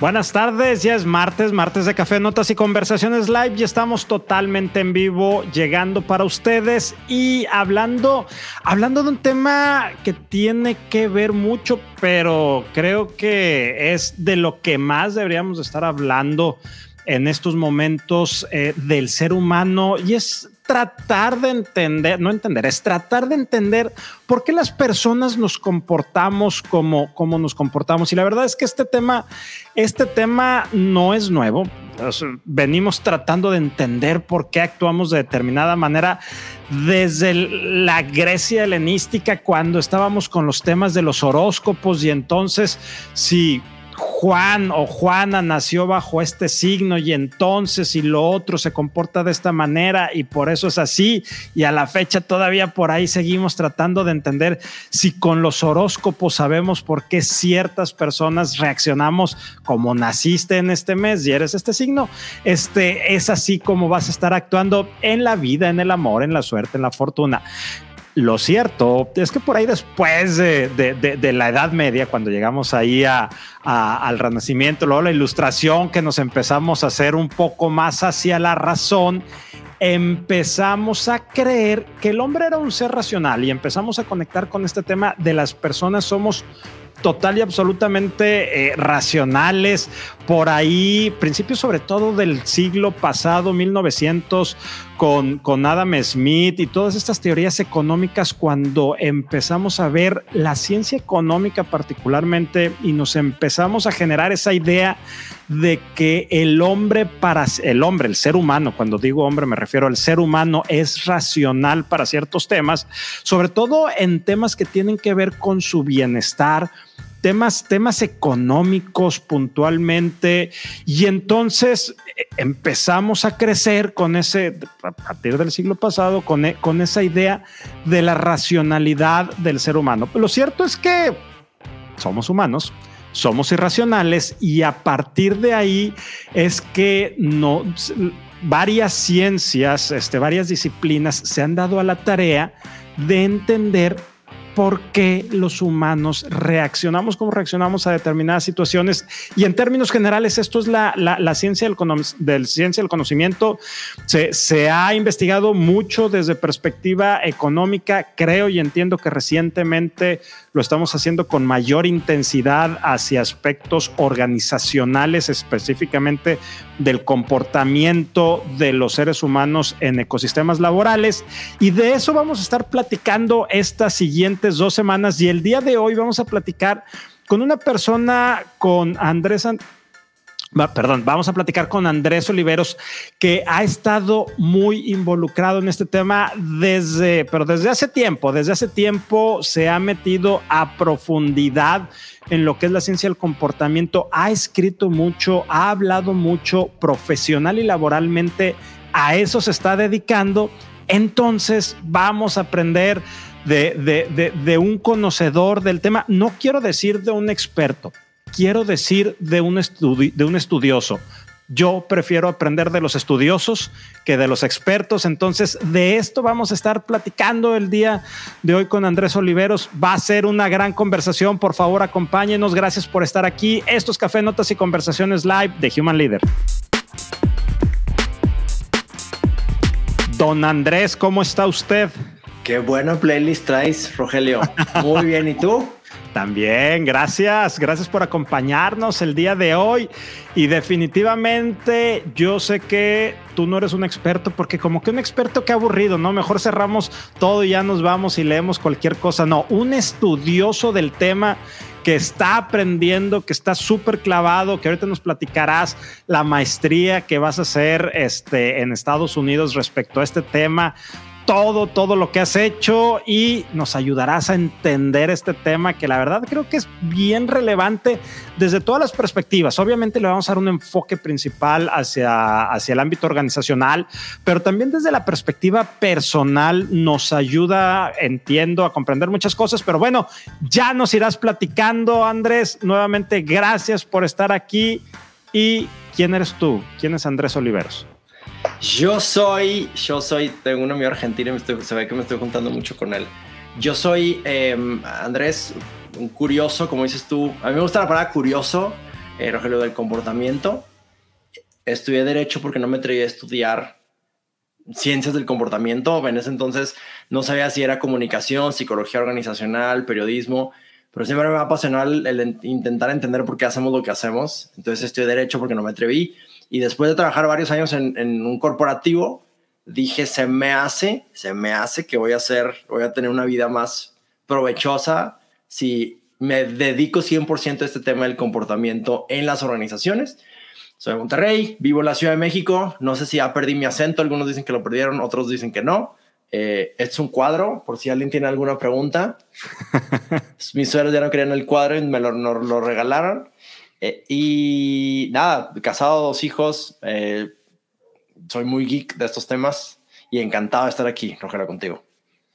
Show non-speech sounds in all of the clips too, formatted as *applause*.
Buenas tardes, ya es martes, martes de Café Notas y Conversaciones Live. Ya estamos totalmente en vivo, llegando para ustedes y hablando, hablando de un tema que tiene que ver mucho, pero creo que es de lo que más deberíamos estar hablando en estos momentos eh, del ser humano y es tratar de entender, no entender, es tratar de entender por qué las personas nos comportamos como, como nos comportamos. Y la verdad es que este tema, este tema no es nuevo. Venimos tratando de entender por qué actuamos de determinada manera desde la Grecia helenística cuando estábamos con los temas de los horóscopos y entonces si Juan o Juana nació bajo este signo y entonces y lo otro se comporta de esta manera y por eso es así y a la fecha todavía por ahí seguimos tratando de entender si con los horóscopos sabemos por qué ciertas personas reaccionamos como naciste en este mes y eres este signo, este es así como vas a estar actuando en la vida, en el amor, en la suerte, en la fortuna. Lo cierto es que por ahí después de, la Edad Media, cuando llegamos ahí al Renacimiento, luego la Ilustración, que nos empezamos a hacer un poco más hacia la razón, empezamos a creer que el hombre era un ser racional y empezamos a conectar con este tema de las personas somos total y absolutamente eh, racionales. Por ahí, principios sobre todo del siglo pasado, 1900, con, con Adam Smith y todas estas teorías económicas, cuando empezamos a ver la ciencia económica particularmente y nos empezamos a generar esa idea de que el hombre para el hombre, el ser humano, cuando digo hombre me refiero al ser humano, es racional para ciertos temas, sobre todo en temas que tienen que ver con su bienestar, temas, temas económicos puntualmente, y entonces eh, empezamos a crecer con ese, a partir del siglo pasado, con, e, con esa idea de la racionalidad del ser humano. Lo cierto es que somos humanos, somos irracionales y a partir de ahí es que no varias ciencias, este, varias disciplinas se han dado a la tarea de entender por qué los humanos reaccionamos como reaccionamos a determinadas situaciones. Y en términos generales, esto es la, ciencia del, ciencia del conocimiento. Se, se, ha investigado mucho desde perspectiva económica. Creo y entiendo que recientemente lo estamos haciendo con mayor intensidad hacia aspectos organizacionales, específicamente del comportamiento de los seres humanos en ecosistemas laborales. Y de eso vamos a estar platicando estas dos semanas. Y el día de hoy vamos a platicar con una persona, con Andrés perdón, vamos a platicar con Andrés Oliveros, que ha estado muy involucrado en este tema desde, pero desde hace tiempo, desde hace tiempo se ha metido a profundidad en lo que es la ciencia del comportamiento, ha escrito mucho, ha hablado mucho profesional y laboralmente, a eso se está dedicando. Entonces vamos a aprender de, de, de un conocedor del tema, no quiero decir de un experto, quiero decir de un, de un estudioso. Yo prefiero aprender de los estudiosos que de los expertos. Entonces, de esto vamos a estar platicando el día de hoy con Andrés Oliveros. Va a ser una gran conversación. Por favor, acompáñenos. Gracias por estar aquí. Esto es Café Notas y Conversaciones Live de Human Leader. Don Andrés, ¿cómo está usted? Qué buena playlist traes, Rogelio. Muy bien. ¿Y tú? *laughs* También, gracias, gracias por acompañarnos el día de hoy. Y definitivamente yo sé que tú no eres un experto, porque como que un experto que aburrido, ¿no? Mejor cerramos todo y ya nos vamos y leemos cualquier cosa. No, un estudioso del tema que está aprendiendo, que está súper clavado, que ahorita nos platicarás la maestría que vas a hacer este, en Estados Unidos respecto a este tema todo, todo lo que has hecho y nos ayudarás a entender este tema que la verdad creo que es bien relevante desde todas las perspectivas. Obviamente le vamos a dar un enfoque principal hacia, hacia el ámbito organizacional, pero también desde la perspectiva personal nos ayuda, entiendo, a comprender muchas cosas. Pero bueno, ya nos irás platicando, Andrés. Nuevamente, gracias por estar aquí. ¿Y quién eres tú? ¿Quién es Andrés Oliveros? Yo soy, yo soy, tengo un amigo argentino y se ve que me estoy juntando mucho con él. Yo soy em, Andrés, un curioso, como dices tú. A mí me gusta la palabra curioso. eh, Rogelio, del comportamiento. Estudié Derecho porque no me atreví a estudiar ciencias del comportamiento. En ese entonces no sabía si era comunicación, psicología organizacional, periodismo, pero siempre me apasionó el, el intentar entender por qué hacemos lo que hacemos. Entonces estudié Derecho porque no me atreví. Y después de trabajar varios años en, en un corporativo, dije, se me hace, se me hace que voy a hacer, voy a tener una vida más provechosa si me dedico 100% a este tema del comportamiento en las organizaciones. Soy de Monterrey, vivo en la Ciudad de México, no sé si ya perdí mi acento, algunos dicen que lo perdieron, otros dicen que no. Eh, este es un cuadro, por si alguien tiene alguna pregunta. *laughs* Mis suegros ya no querían el cuadro y me lo, lo regalaron. Eh, y nada, casado, dos hijos. Eh, soy muy geek de estos temas y encantado de estar aquí, Rogelio, contigo.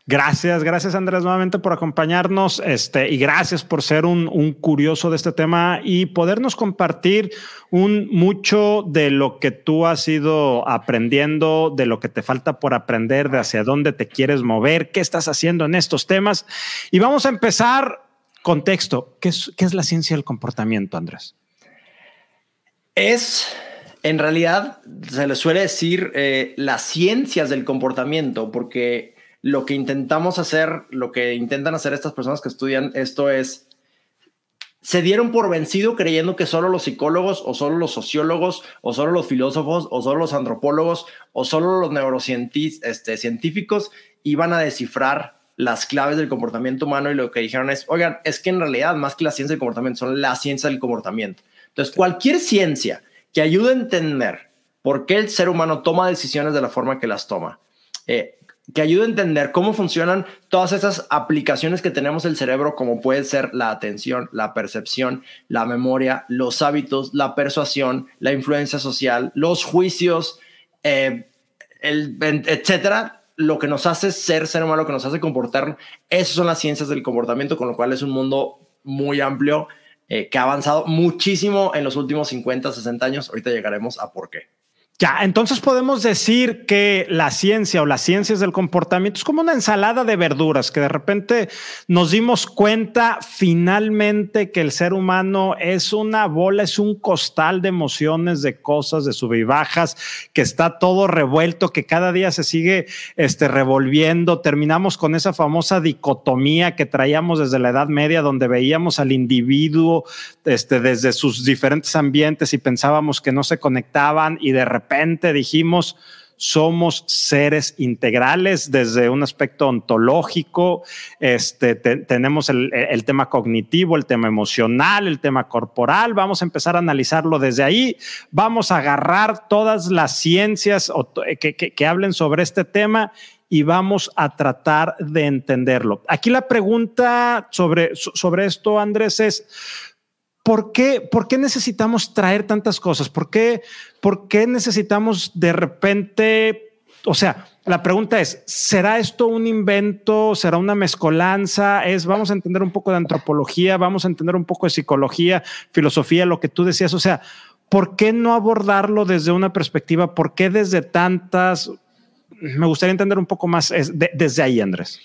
Gracias, gracias Andrés nuevamente por acompañarnos este, y gracias por ser un, un, curioso de este tema y podernos compartir un mucho de lo que tú has ido aprendiendo, de lo que te falta por aprender, de hacia dónde te quieres mover, qué estás haciendo en estos temas. Y vamos a empezar contexto. ¿Qué es, la ciencia del comportamiento, Andrés? Es en realidad se le suele decir eh, las ciencias del comportamiento, porque lo que intentamos hacer, lo que intentan hacer estas personas que estudian esto es, se dieron por vencido creyendo que solo los psicólogos o solo los sociólogos o solo los filósofos o solo los antropólogos o solo los neurocientíficos este, iban a descifrar las claves del comportamiento humano y lo que dijeron es, oigan, es que en realidad más que la ciencia del comportamiento son la ciencia del comportamiento. Entonces, cualquier ciencia que ayude a entender por qué el ser humano toma decisiones de la forma que las toma, eh, que ayude a entender cómo funcionan todas esas aplicaciones que tenemos el cerebro, como puede ser la atención, la percepción, la memoria, los hábitos, la persuasión, la influencia social, los juicios, eh, el, etcétera, lo que nos hace ser ser humano, lo que nos hace comportar, esas son las ciencias del comportamiento, con lo cual es un mundo muy amplio eh, que ha avanzado muchísimo en los últimos 50, 60 años. Ahorita llegaremos a por qué. Ya, entonces podemos decir que la ciencia o las ciencias del comportamiento es como una ensalada de verduras que de repente nos dimos cuenta finalmente que el ser humano es una bola, es un costal de emociones, de cosas, de sub y bajas, que está todo revuelto, que cada día se sigue este, revolviendo. Terminamos con esa famosa dicotomía que traíamos desde la Edad Media, donde veíamos al individuo este, desde sus diferentes ambientes y pensábamos que no se conectaban y de repente repente dijimos, somos seres integrales desde un aspecto ontológico, este, tenemos el, tema cognitivo, el tema emocional, el tema corporal, vamos a empezar a analizarlo desde ahí, vamos a agarrar todas las ciencias que, que, que hablen sobre este tema y vamos a tratar de entenderlo. Aquí la pregunta sobre, sobre esto, Andrés, es, ¿por qué, ¿por qué necesitamos traer tantas cosas? ¿Por qué, ¿Por qué necesitamos de repente, o sea, la pregunta es, ¿será esto un invento? ¿Será una mezcolanza? Es, vamos a entender un poco de antropología, vamos a entender un poco de psicología, filosofía, lo que tú decías, o sea, ¿por qué no abordarlo desde una perspectiva? ¿Por qué desde tantas? Me gustaría entender un poco más desde ahí, Andrés.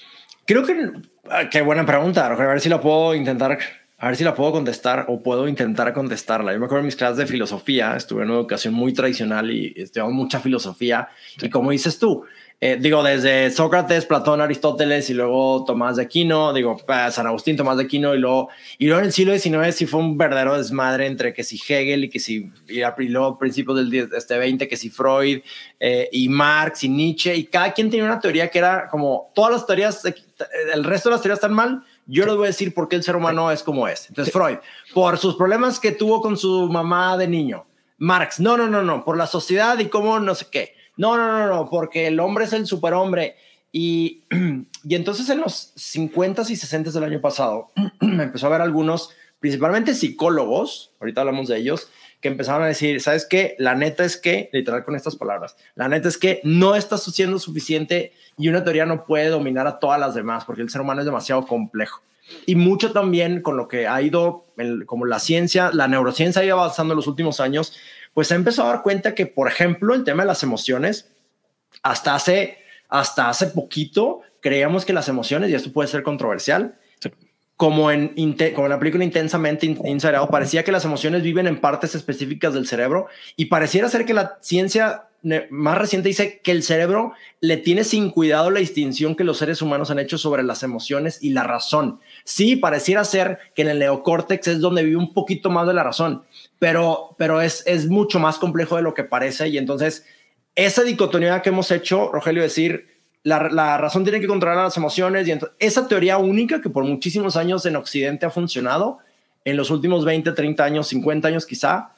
Creo que, ah, qué buena pregunta, a ver si la puedo intentar a ver si la puedo contestar o puedo intentar contestarla. Yo me acuerdo en mis clases de filosofía, estuve en una educación muy tradicional y estudiamos mucha filosofía. Y como dices tú, eh, digo, desde Sócrates, Platón, Aristóteles y luego Tomás de Aquino, digo, eh, San Agustín, Tomás de Aquino y luego, y luego en el siglo XIX sí fue un verdadero desmadre entre que si Hegel y que si, y luego principios del este 20, que si Freud eh, y Marx y Nietzsche, y cada quien tenía una teoría que era como, todas las teorías, el resto de las teorías están mal, yo les voy a decir por qué el ser humano es como es. Entonces, Freud, por sus problemas que tuvo con su mamá de niño. Marx, no, no, no, no, por la sociedad y cómo no sé qué. No, no, no, no, porque el hombre es el superhombre. Y, *clears throat* y entonces en los 50 y 60 del año pasado, me *clears throat* empezó a ver algunos, principalmente psicólogos, ahorita hablamos de ellos, que empezaron a decir, ¿sabes qué? La neta es que, literal con estas palabras, la neta es que no estás siendo suficiente y una teoría no puede dominar a todas las demás porque el ser humano es demasiado complejo. Y mucho también con lo que ha ido, como la ciencia, la neurociencia ha ido avanzando en los últimos años, pues se ha empezado a dar cuenta que, por ejemplo, el tema de las emociones, hasta hace, hasta hace poquito creíamos que las emociones, y esto puede ser controversial, como en, como en la película Intensamente Inside parecía que las emociones viven en partes específicas del cerebro y pareciera ser que la ciencia más reciente dice que el cerebro le tiene sin cuidado la distinción que los seres humanos han hecho sobre las emociones y la razón. Sí, pareciera ser que en el neocórtex es donde vive un poquito más de la razón, pero, pero es, es mucho más complejo de lo que parece y entonces esa dicotomía que hemos hecho, Rogelio, decir, la, razón tiene que controlar las emociones y esa teoría única que por muchísimos años en Occidente ha funcionado, en los últimos 20, 30 años, 50 años quizá,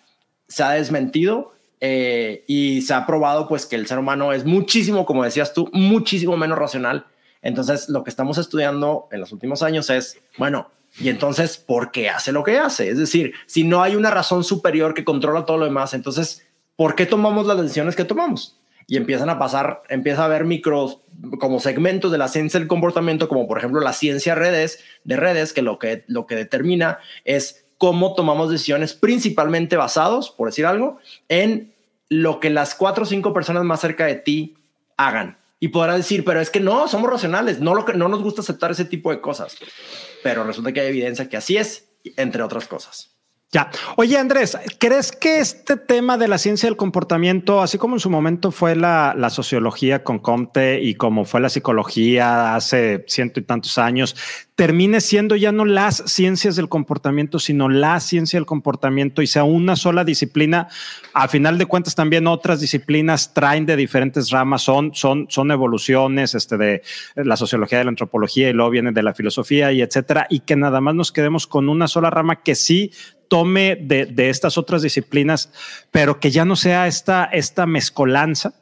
se ha desmentido eh, y se ha probado pues que el ser humano es muchísimo, como decías tú, muchísimo menos racional. Entonces lo que estamos estudiando en los últimos años es, bueno, y entonces, ¿por qué hace lo que hace? Es decir, si no hay una razón superior que controla todo lo demás, entonces, ¿por qué tomamos las decisiones que tomamos? Y empiezan a pasar, empieza a haber micros como segmentos de la ciencia del comportamiento, como por ejemplo la ciencia redes, de redes, que lo que, lo que determina es cómo tomamos decisiones principalmente basados, por decir algo, en lo que las cuatro o cinco personas más cerca de ti hagan. Y podrá decir, pero es que no, somos racionales, no, lo que, no nos gusta aceptar ese tipo de cosas. Pero resulta que hay evidencia que así es, entre otras cosas. Ya. Oye, Andrés, ¿crees que este tema de la ciencia del comportamiento, así como en su momento fue la, sociología con Comte y como fue la psicología hace ciento y tantos años, termine siendo ya no las ciencias del comportamiento, sino la ciencia del comportamiento y sea una sola disciplina? A final de cuentas, también otras disciplinas traen de diferentes ramas, son, son, son evoluciones este, de la sociología, de la antropología y luego viene de la filosofía y etcétera, y que nada más nos quedemos con una sola rama que sí tome de, estas otras disciplinas, pero que ya no sea esta, esta mezcolanza?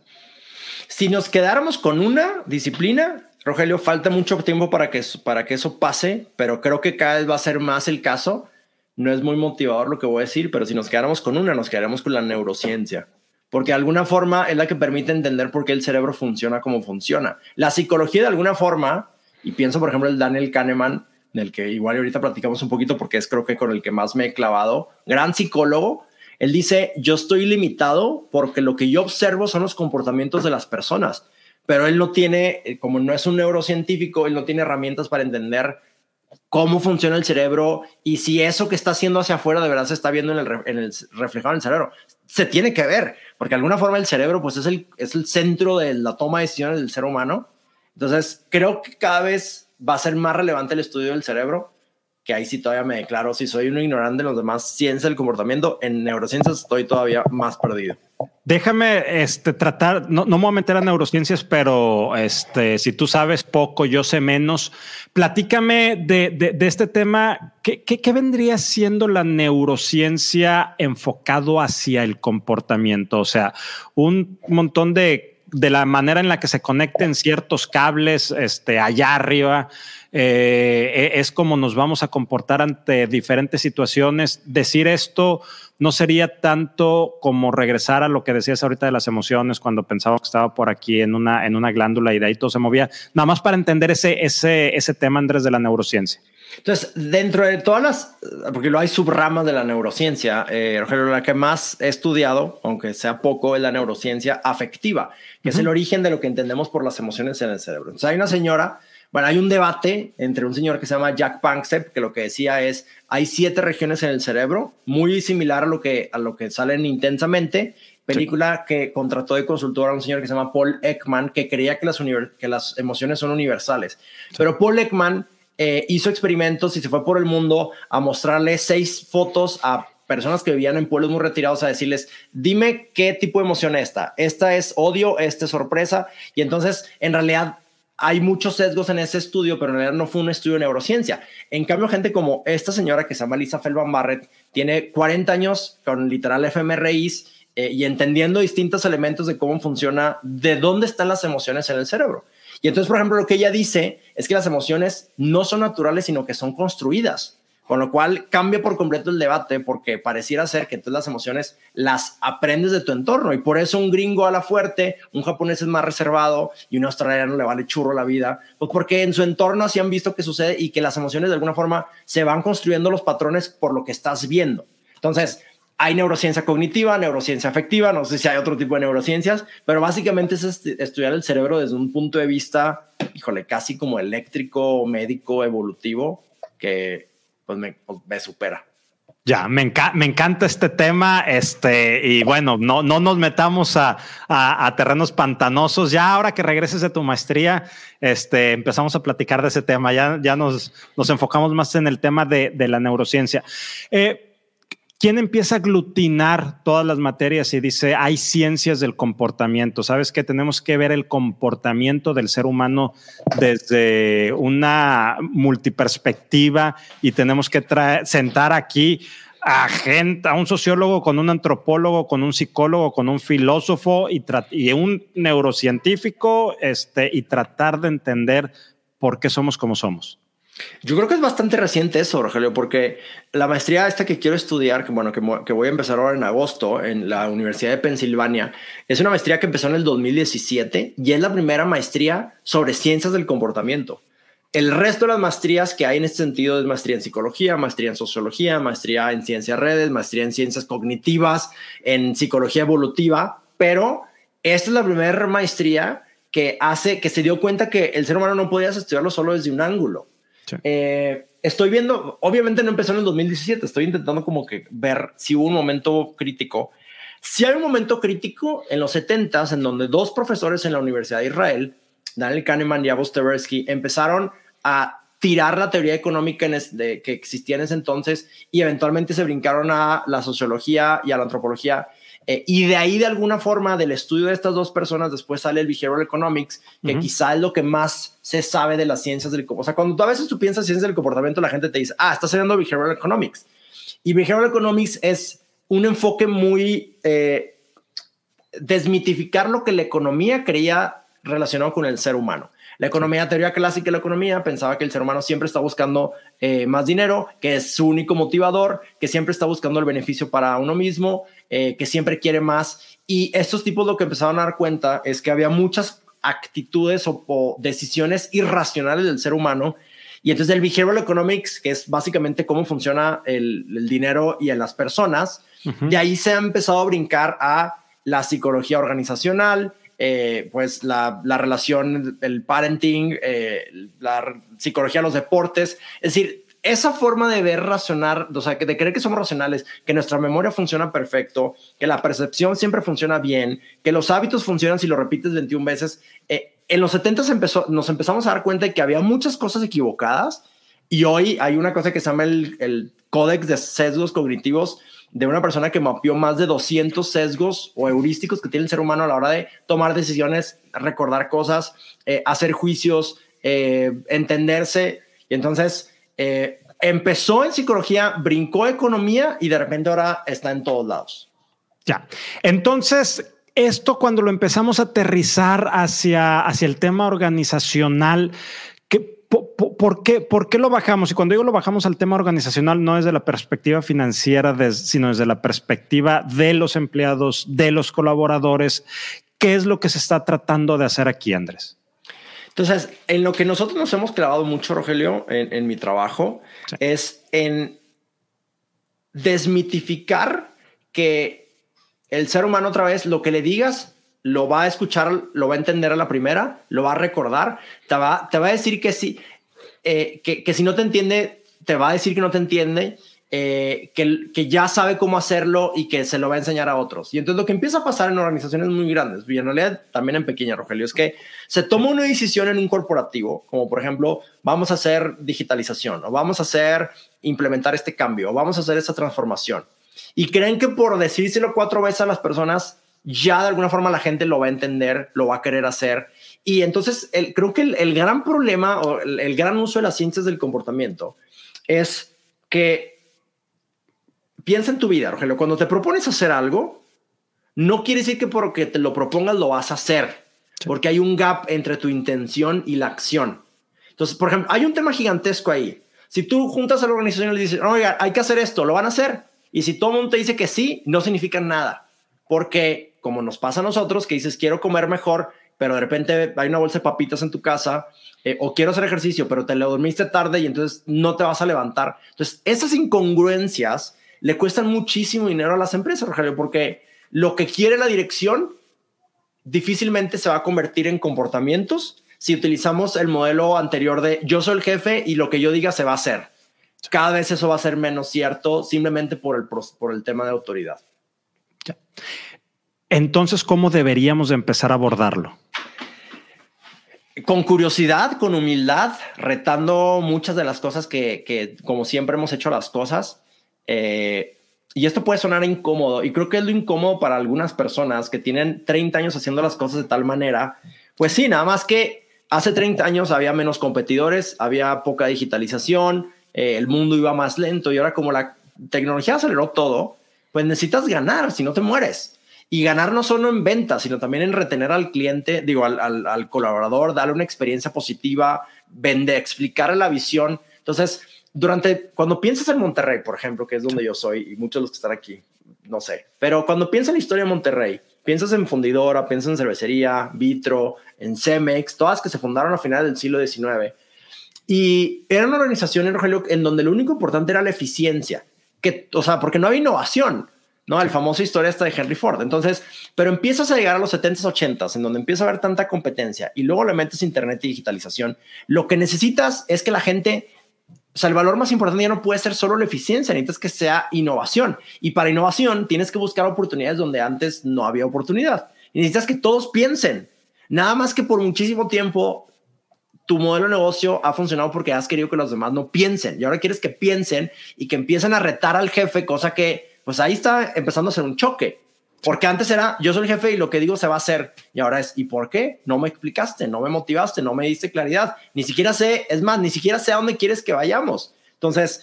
Si nos quedáramos con una disciplina, Rogelio, falta mucho tiempo para que, para que eso pase, pero creo que cada vez va a ser más el caso. No es muy motivador lo que voy a decir, pero si nos quedáramos con una, nos quedaríamos con la neurociencia, porque de alguna forma es la que permite entender por qué el cerebro funciona como funciona. La psicología de alguna forma, y pienso por ejemplo el Daniel Kahneman, del que igual ahorita platicamos un poquito porque es creo que con el que más me he clavado, gran psicólogo, él dice, yo estoy limitado porque lo que yo observo son los comportamientos de las personas, pero él no tiene, eh, como no es un neurocientífico, él no tiene herramientas para entender cómo funciona el cerebro y si eso que está haciendo hacia afuera de verdad se está viendo en el, en el reflejado en el cerebro. Se tiene que ver, porque de alguna forma el cerebro pues es el, es el centro de la toma de decisiones del ser humano. Entonces, creo que cada vez va a ser más relevante el estudio del cerebro, que ahí sí todavía me declaro, si soy un ignorante en los demás ciencias del comportamiento, en neurociencias estoy todavía más perdido. Déjame este, tratar, no, no me voy a meter a neurociencias, pero este, si tú sabes poco, yo sé menos. Platícame de, de, este tema. ¿Qué, ¿Qué, qué, vendría siendo la neurociencia enfocado hacia el comportamiento? O sea, un montón de de la manera en la que se conecten ciertos cables este, allá arriba, eh, e, es como nos vamos a comportar ante diferentes situaciones. Decir esto no sería tanto como regresar a lo que decías ahorita de las emociones cuando pensaba que estaba por aquí en una, en una glándula y de ahí todo se movía, nada más para entender ese, ese, ese tema, Andrés, de la neurociencia. Entonces, dentro de todas las, porque lo hay subramas de la neurociencia, eh, Rogelio, la que más he estudiado, aunque sea poco, es la neurociencia afectiva, que es el origen de lo que entendemos por las emociones en el cerebro. Entonces, hay una señora, bueno, hay un debate entre un señor que se llama Jack Panksepp, que lo que decía es, hay siete regiones en el cerebro, muy similar a lo que, a lo que salen intensamente, película que contrató de consultor a un señor que se llama Paul Ekman, que creía que las, que las emociones son universales. Pero Paul Ekman eh, hizo experimentos y se fue por el mundo a mostrarle seis fotos a personas que vivían en pueblos muy retirados a decirles, dime qué tipo de emoción es esta. Esta es odio, esta es sorpresa. Y entonces, en realidad, hay muchos sesgos en ese estudio, pero en realidad no fue un estudio de neurociencia. En cambio, gente como esta señora que se llama Lisa Feldman Barrett, tiene 40 años con literal fMRIs eh, y entendiendo distintos elementos de cómo funciona, de dónde están las emociones en el cerebro. Y entonces, por ejemplo, lo que ella dice es que las emociones no son naturales, sino que son construidas. Con lo cual cambia por completo el debate porque pareciera ser que entonces las emociones las aprendes de tu entorno y por eso un gringo a la fuerte, un japonés es más reservado y un australiano le vale churro la vida, pues porque en su entorno así han visto que sucede y que las emociones de alguna forma se van construyendo los patrones por lo que estás viendo. Entonces, hay neurociencia cognitiva, neurociencia afectiva, no sé si hay otro tipo de neurociencias, pero básicamente es estudiar el cerebro desde un punto de vista, híjole, casi como eléctrico, médico, evolutivo, que pues me, me supera. Ya, me, me, encanta este tema. Este, y bueno, no, no nos metamos a, a, terrenos pantanosos. Ya ahora que regreses de tu maestría, este, empezamos a platicar de ese tema. Ya, ya nos, nos enfocamos más en el tema de, de la neurociencia. Eh, ¿Quién empieza a aglutinar todas las materias y dice, hay ciencias del comportamiento? ¿Sabes que Tenemos que ver el comportamiento del ser humano desde una multiperspectiva y tenemos que sentar aquí a gente, a un sociólogo, con un antropólogo, con un psicólogo, con un filósofo y, un neurocientífico este, y tratar de entender por qué somos como somos. Yo creo que es bastante reciente eso, Rogelio, porque la maestría esta que quiero estudiar, que bueno, que, que, voy a empezar ahora en agosto en la Universidad de Pensilvania, es una maestría que empezó en el 2017 y es la primera maestría sobre ciencias del comportamiento. El resto de las maestrías que hay en este sentido es maestría en psicología, maestría en sociología, maestría en ciencias redes, maestría en ciencias cognitivas, en psicología evolutiva, pero esta es la primera maestría que hace que se dio cuenta que el ser humano no podía estudiarlo solo desde un ángulo eh, estoy viendo, obviamente no empezó en el 2017, estoy intentando como que ver si hubo un momento crítico. Si hay un momento crítico en los 70 en donde dos profesores en la Universidad de Israel, Daniel Kahneman y Amos Tversky, empezaron a tirar la teoría económica de, que existía en ese entonces y eventualmente se brincaron a la sociología y a la antropología eh, y de ahí, de alguna forma, del estudio de estas dos personas, después sale el Behavioral Economics, que quizá es lo que más se sabe de las ciencias del comportamiento. O sea, cuando tú, a veces tú piensas ciencias del comportamiento, la gente te dice, ah, estás estudiando Behavioral Economics. Y Behavioral Economics es un enfoque muy eh, desmitificar lo que la economía creía relacionado con el ser humano. La economía, teoría clásica de la economía, pensaba que el ser humano siempre está buscando eh, más dinero, que es su único motivador, que siempre está buscando el beneficio para uno mismo, eh, que siempre quiere más. Y estos tipos lo que empezaron a dar cuenta es que había muchas actitudes o, decisiones irracionales del ser humano. Y entonces el behavioral economics, que es básicamente cómo funciona el, dinero y en las personas, de ahí se ha empezado a brincar a la psicología organizacional, eh, pues la, relación, el parenting, eh, la psicología los deportes. Es decir, esa forma de ver razonar, o sea, de creer que somos racionales, que nuestra memoria funciona perfecto, que la percepción siempre funciona bien, que los hábitos funcionan si lo repites 21 veces. Eh, en los 70 empezó, nos empezamos a dar cuenta de que había muchas cosas equivocadas y hoy hay una cosa que se llama el códex de sesgos cognitivos de una persona que mapeó más de 200 sesgos o heurísticos que tiene el ser humano a la hora de tomar decisiones, recordar cosas, eh, hacer juicios, eh, entenderse. Y entonces eh, empezó en psicología, brincó economía y de repente ahora está en todos lados. Ya. Entonces, esto cuando lo empezamos a aterrizar hacia, hacia el tema organizacional, ¿Por, qué, ¿Por qué lo bajamos? Y cuando digo lo bajamos al tema organizacional, no es de la perspectiva financiera, sino desde la perspectiva de los empleados, de los colaboradores. ¿Qué es lo que se está tratando de hacer aquí, Andrés? Entonces, en lo que nosotros nos hemos clavado mucho, Rogelio, en, mi trabajo, es en desmitificar que el ser humano otra vez, lo que le digas, lo va a escuchar, lo va a entender a la primera, lo va a recordar, te va, te va a decir que sí, eh, que, si no te entiende, te va a decir que no te entiende, eh, que, ya sabe cómo hacerlo y que se lo va a enseñar a otros. Y entonces lo que empieza a pasar en organizaciones muy grandes, y en realidad también en pequeña, Rogelio, es que se toma una decisión en un corporativo, como por ejemplo, vamos a hacer digitalización, o vamos a hacer, implementar este cambio, o vamos a hacer esta transformación. Y creen que por decírselo cuatro veces a las personas, ya de alguna forma la gente lo va a entender, lo va a querer hacer. Y entonces el, creo que el, gran problema o el, gran uso de las ciencias del comportamiento es que piensa en tu vida, Rogelio, cuando te propones hacer algo, no quiere decir que porque te lo propongas lo vas a hacer, porque hay un gap entre tu intención y la acción. Entonces, por ejemplo, hay un tema gigantesco ahí. Si tú juntas a la organización y le dices, oiga, hay que hacer esto, lo van a hacer. Y si todo el mundo te dice que sí, no significa nada, porque como nos pasa a nosotros, que dices, quiero comer mejor, pero de repente hay una bolsa de papitas en tu casa, eh, o quiero hacer ejercicio, pero te lo dormiste tarde y entonces no te vas a levantar. Entonces, esas incongruencias le cuestan muchísimo dinero a las empresas, Rogelio, porque lo que quiere la dirección difícilmente se va a convertir en comportamientos si utilizamos el modelo anterior de yo soy el jefe y lo que yo diga se va a hacer. cada vez eso va a ser menos cierto simplemente por el, por el tema de autoridad. Entonces, ¿cómo deberíamos empezar a abordarlo? Con curiosidad, con humildad, retando muchas de las cosas que, como siempre hemos hecho las cosas. Eh, y esto puede sonar incómodo, y creo que es lo incómodo para algunas personas que tienen 30 años haciendo las cosas de tal manera. Pues sí, nada más que hace 30 años había menos competidores, había poca digitalización, eh, el mundo iba más lento, y ahora como la tecnología aceleró todo, pues necesitas ganar, si no te mueres y ganar no solo en ventas, sino también en retener al cliente, digo, al, colaborador, darle una experiencia positiva, vender, explicar la visión. Entonces, durante, cuando piensas en Monterrey, por ejemplo, que es donde yo soy y muchos de los que están aquí, no sé, pero cuando piensas en la historia de Monterrey, piensas en fundidora, piensas en cervecería, Vitro, en Cemex, todas que se fundaron a finales del siglo XIX. Y era una organización Rogelio en donde lo único importante era la eficiencia, que, o sea, porque no había innovación. ¿No? El famoso historia esta de Henry Ford. Entonces, pero empiezas a llegar a los 70s, 80s, en donde empieza a haber tanta competencia y luego le metes internet y digitalización. Lo que necesitas es que la gente, o sea, el valor más importante ya no puede ser solo la eficiencia, necesitas que sea innovación. Y para innovación tienes que buscar oportunidades donde antes no había oportunidad. Y necesitas que todos piensen. Nada más que por muchísimo tiempo tu modelo de negocio ha funcionado porque has querido que los demás no piensen y ahora quieres que piensen y que empiecen a retar al jefe, cosa que pues ahí está empezando a ser un choque. Porque antes era, yo soy el jefe y lo que digo se va a hacer. Y ahora es, ¿y por qué? No me explicaste, no me motivaste, no me diste claridad. Ni siquiera sé, es más, ni siquiera sé a dónde quieres que vayamos. Entonces,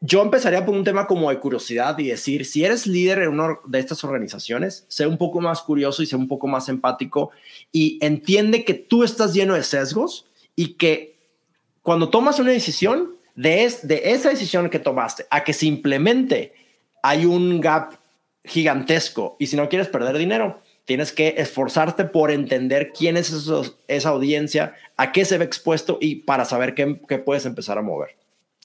yo empezaría por un tema como de curiosidad y decir, si eres líder en una de estas organizaciones, sé un poco más curioso y sé un poco más empático y entiende que tú estás lleno de sesgos y que cuando tomas una decisión, de, de esa decisión que tomaste a que se implemente hay un gap gigantesco y si no quieres perder dinero, tienes que esforzarte por entender quién es esa audiencia, a qué se ve expuesto y para saber qué, puedes empezar a mover.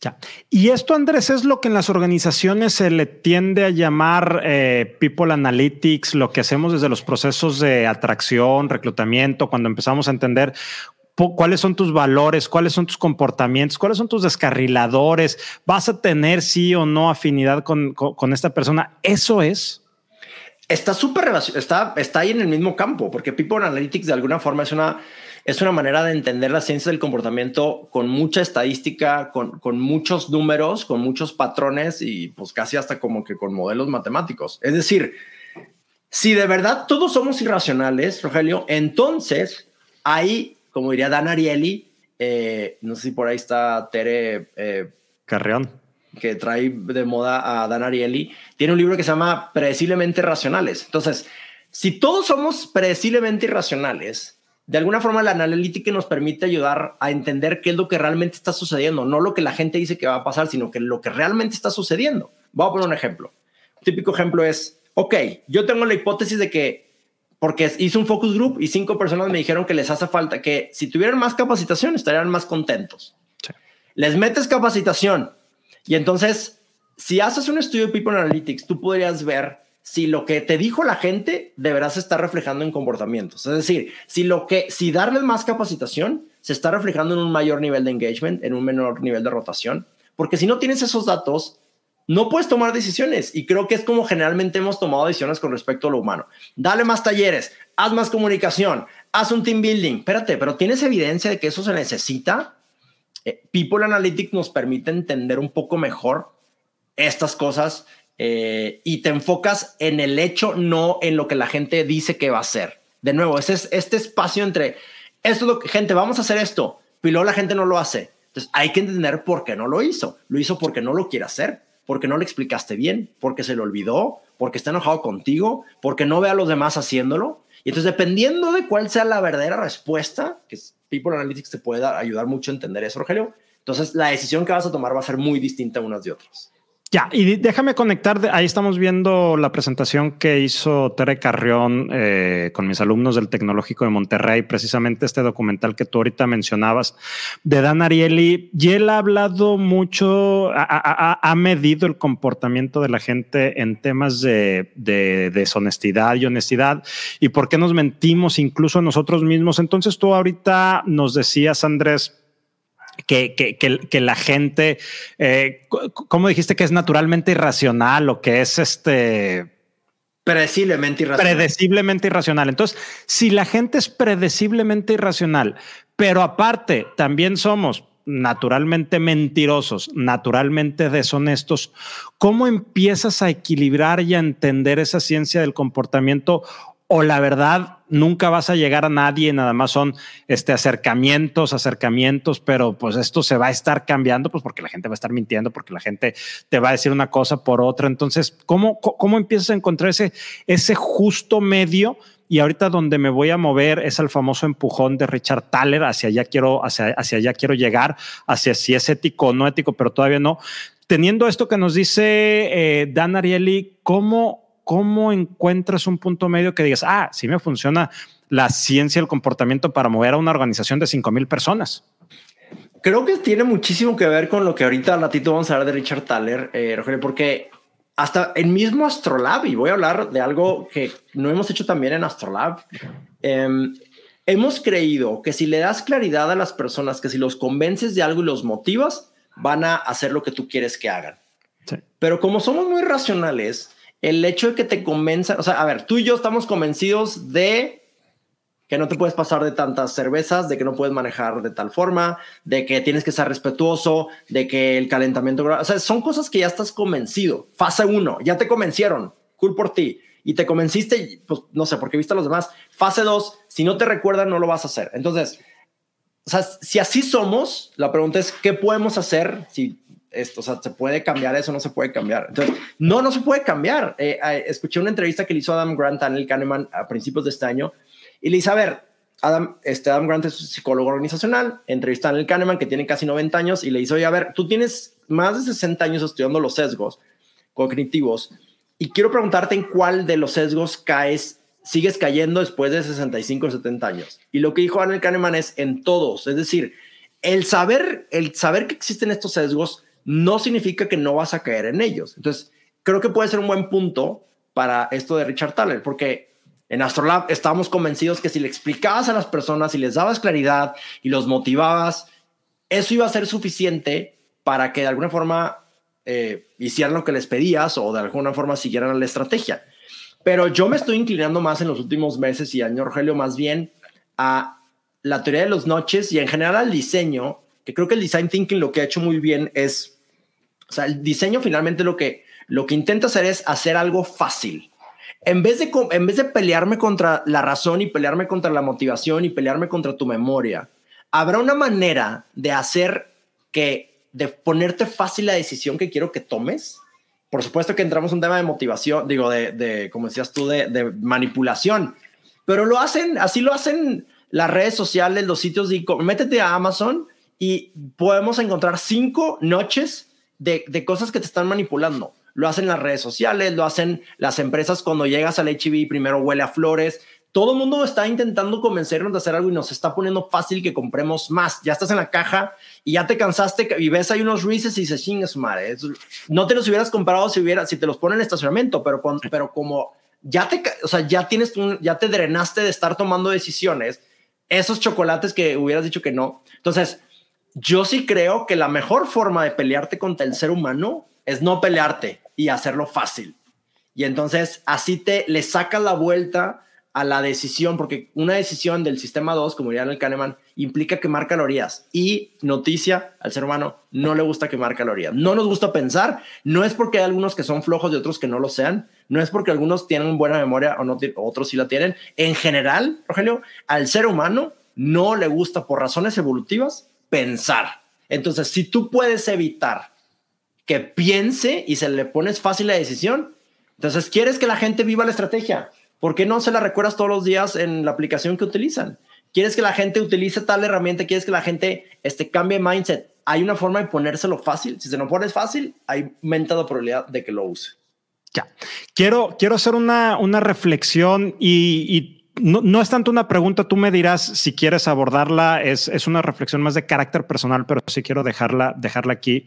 Ya. Y esto, Andrés, es lo que en las organizaciones se le tiende a llamar eh, People Analytics, lo que hacemos desde los procesos de atracción, reclutamiento, cuando empezamos a entender cuáles son tus valores, cuáles son tus comportamientos, cuáles son tus descarriladores, vas a tener sí o no afinidad con, esta persona. Eso es. Está súper está, está ahí en el mismo campo, porque People Analytics de alguna forma es una, es una manera de entender la ciencia del comportamiento con mucha estadística, con, con muchos números, con muchos patrones y pues casi hasta como que con modelos matemáticos. Es decir, si de verdad todos somos irracionales, Rogelio, entonces hay como diría Dan Ariely, eh, no sé si por ahí está Tere eh, Carreón, que trae de moda a Dan Ariely, tiene un libro que se llama Predeciblemente Racionales. Entonces, si todos somos predeciblemente irracionales, de alguna forma la analítica nos permite ayudar a entender qué es lo que realmente está sucediendo, no lo que la gente dice que va a pasar, sino que lo que realmente está sucediendo. Voy a poner un ejemplo. Un típico ejemplo es, ok, yo tengo la hipótesis de que porque hice un focus group y cinco personas me dijeron que les hace falta, que si tuvieran más capacitación estarían más contentos. Les metes capacitación y entonces, si haces un estudio de People Analytics, tú podrías ver si lo que te dijo la gente deberás se está reflejando en comportamientos. Es decir, si lo que, si darles más capacitación se está reflejando en un mayor nivel de engagement, en un menor nivel de rotación, porque si no tienes esos datos, no puedes tomar decisiones. Y creo que es como generalmente hemos tomado decisiones con respecto a lo humano. Dale más talleres, haz más comunicación, haz un team building. Espérate, pero ¿tienes evidencia de que eso se necesita? Eh, People Analytics nos permite entender un poco mejor estas cosas eh, y te enfocas en el hecho, no en lo que la gente dice que va a hacer. De nuevo, ese es este espacio entre esto es lo que gente, vamos a hacer esto, pero la gente no lo hace. Entonces hay que entender por qué no lo hizo. Lo hizo porque no lo quiere hacer porque no le explicaste bien, porque se le olvidó, porque está enojado contigo, porque no ve a los demás haciéndolo. Y entonces, dependiendo de cuál sea la verdadera respuesta, que People Analytics te puede ayudar mucho a entender eso, Rogelio, entonces la decisión que vas a tomar va a ser muy distinta unas de otras. Ya, y déjame conectar, ahí estamos viendo la presentación que hizo Tere Carrión eh, con mis alumnos del Tecnológico de Monterrey, precisamente este documental que tú ahorita mencionabas de Dan Ariely, y él ha hablado mucho, ha, medido el comportamiento de la gente en temas de, de, deshonestidad y honestidad y por qué nos mentimos incluso nosotros mismos. Entonces tú ahorita nos decías, Andrés, que, que, que, la gente, eh, ¿cómo dijiste que es naturalmente irracional o que es este... Predeciblemente irracional. Predeciblemente irracional. Entonces, si la gente es predeciblemente irracional, pero aparte también somos naturalmente mentirosos, naturalmente deshonestos, ¿cómo empiezas a equilibrar y a entender esa ciencia del comportamiento o la verdad nunca vas a llegar a nadie, nada más son este acercamientos, acercamientos, pero pues esto se va a estar cambiando, pues porque la gente va a estar mintiendo, porque la gente te va a decir una cosa por otra. Entonces, ¿cómo, cómo empiezas a encontrar ese, ese justo medio? Y ahorita donde me voy a mover es al famoso empujón de Richard Thaler, hacia allá quiero, hacia, hacia allá quiero llegar, hacia si es ético o no ético, pero todavía no. Teniendo esto que nos dice eh, Dan Ariely, ¿cómo ¿cómo encuentras un punto medio que digas, ah, sí me funciona la ciencia del comportamiento para mover a una organización de 5 mil personas? Creo que tiene muchísimo que ver con lo que ahorita al ratito vamos a hablar de Richard Thaler, eh, Rogelio, porque hasta el mismo Astrolab, y voy a hablar de algo que no hemos hecho también en Astrolab, em, hemos creído que si le das claridad a las personas, que si los convences de algo y los motivas, van a hacer lo que tú quieres que hagan. Pero como somos muy racionales, el hecho de que te convenza, o sea, a ver, tú y yo estamos convencidos de que no te puedes pasar de tantas cervezas, de que no puedes manejar de tal forma, de que tienes que ser respetuoso, de que el calentamiento, o sea, son cosas que ya estás convencido. Fase uno, ya te convencieron, cool por ti. Y te convenciste, pues no sé, porque viste a los demás. Fase dos, si no te recuerdan, no lo vas a hacer. Entonces, o sea, si así somos, la pregunta es, ¿qué podemos hacer si esto, o sea, ¿se puede cambiar eso? ¿No se puede cambiar? Entonces, no, no se puede cambiar. Eh, eh, escuché una entrevista que le hizo Adam Grant a Neil Kahneman a principios de este año y le dice, a ver, Adam, este Adam Grant es psicólogo organizacional, entrevista a Neil Kahneman que tiene casi 90 años y le dice, oye, a ver, tú tienes más de 60 años estudiando los sesgos cognitivos y quiero preguntarte en cuál de los sesgos caes sigues cayendo después de 65 o 70 años. Y lo que dijo Daniel Kahneman es en todos, es decir, el saber, el saber que existen estos sesgos no significa que no vas a caer en ellos. Entonces, creo que puede ser un buen punto para esto de Richard Thaler, porque en Astrolab estábamos convencidos que si le explicabas a las personas y les dabas claridad y los motivabas, eso iba a ser suficiente para que de alguna forma eh, hicieran lo que les pedías o de alguna forma siguieran la estrategia. Pero yo me estoy inclinando más en los últimos meses y año, Rogelio, más bien a la teoría de los noches y en general al diseño, que creo que el design thinking lo que ha hecho muy bien es o sea, el diseño finalmente lo que, lo que intenta hacer es hacer algo fácil. En vez, de, en vez de pelearme contra la razón y pelearme contra la motivación y pelearme contra tu memoria, habrá una manera de hacer que, de ponerte fácil la decisión que quiero que tomes. Por supuesto que entramos en un tema de motivación, digo, de, de como decías tú, de, de manipulación, pero lo hacen, así lo hacen las redes sociales, los sitios de métete a Amazon y podemos encontrar cinco noches de, cosas que te están manipulando. Lo hacen las redes sociales, lo hacen las empresas cuando llegas al HIV primero huele a flores. Todo el mundo está intentando convencernos de hacer algo y nos está poniendo fácil que compremos más. Ya estás en la caja y ya te cansaste y ves hay unos Reese's y dices, chingas madre, no te los hubieras comprado si hubiera, si te los ponen en estacionamiento, pero, pero como ya te, o sea, ya tienes, ya te drenaste de estar tomando decisiones, esos chocolates que hubieras dicho que no. Entonces, yo sí creo que la mejor forma de pelearte contra el ser humano es no pelearte y hacerlo fácil. Y entonces así te le sacas la vuelta a la decisión, porque una decisión del sistema 2, como diría el Kahneman, implica quemar calorías. Y noticia, al ser humano no le gusta quemar calorías. No nos gusta pensar, no es porque hay algunos que son flojos y otros que no lo sean, no es porque algunos tienen buena memoria o no, otros sí la tienen. En general, Rogelio, al ser humano no le gusta por razones evolutivas pensar. Entonces, si tú puedes evitar que piense y se le pones fácil la decisión, entonces quieres que la gente viva la estrategia. ¿Por qué no se la recuerdas todos los días en la aplicación que utilizan? ¿Quieres que la gente utilice tal herramienta? ¿Quieres que la gente este, cambie mindset? Hay una forma de ponérselo fácil. Si se lo pones fácil, hay aumenta la probabilidad de que lo use. Ya. Quiero, quiero hacer una, una reflexión y no, es tanto una pregunta, tú me dirás si quieres abordarla, es, es una reflexión más de carácter personal, pero sí quiero dejarla, dejarla aquí.